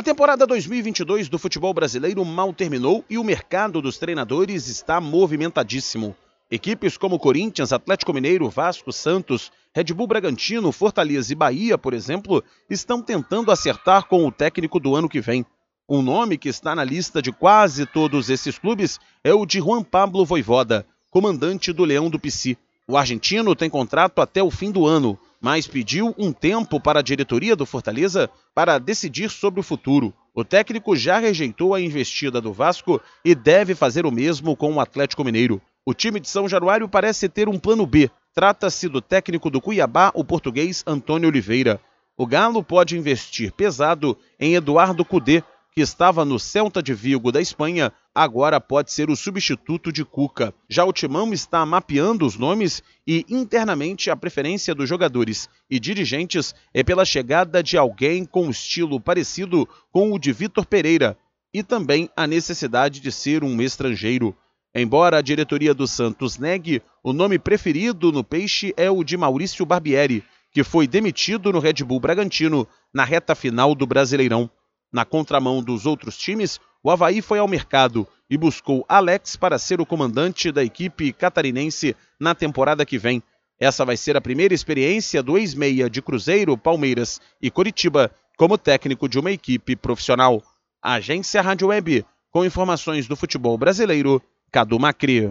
A temporada 2022 do futebol brasileiro mal terminou e o mercado dos treinadores está movimentadíssimo. Equipes como Corinthians, Atlético Mineiro, Vasco, Santos, Red Bull Bragantino, Fortaleza e Bahia, por exemplo, estão tentando acertar com o técnico do ano que vem. Um nome que está na lista de quase todos esses clubes é o de Juan Pablo Voivoda, comandante do Leão do Pici. O argentino tem contrato até o fim do ano, mas pediu um tempo para a diretoria do Fortaleza para decidir sobre o futuro. O técnico já rejeitou a investida do Vasco e deve fazer o mesmo com o Atlético Mineiro. O time de São Januário parece ter um plano B. Trata-se do técnico do Cuiabá, o português Antônio Oliveira. O Galo pode investir pesado em Eduardo Cudê, que estava no Celta de Vigo da Espanha, agora pode ser o substituto de Cuca. Já o Timão está mapeando os nomes e internamente a preferência dos jogadores e dirigentes é pela chegada de alguém com estilo parecido com o de Vitor Pereira e também a necessidade de ser um estrangeiro. Embora a diretoria do Santos negue, o nome preferido no Peixe é o de Maurício Barbieri, que foi demitido no Red Bull Bragantino na reta final do Brasileirão. Na contramão dos outros times, o Havaí foi ao mercado e buscou Alex para ser o comandante da equipe catarinense na temporada que vem. Essa vai ser a primeira experiência do ex-meia de Cruzeiro, Palmeiras e Coritiba como técnico de uma equipe profissional. Agência Rádio Web, com informações do futebol brasileiro, Cadu Macri.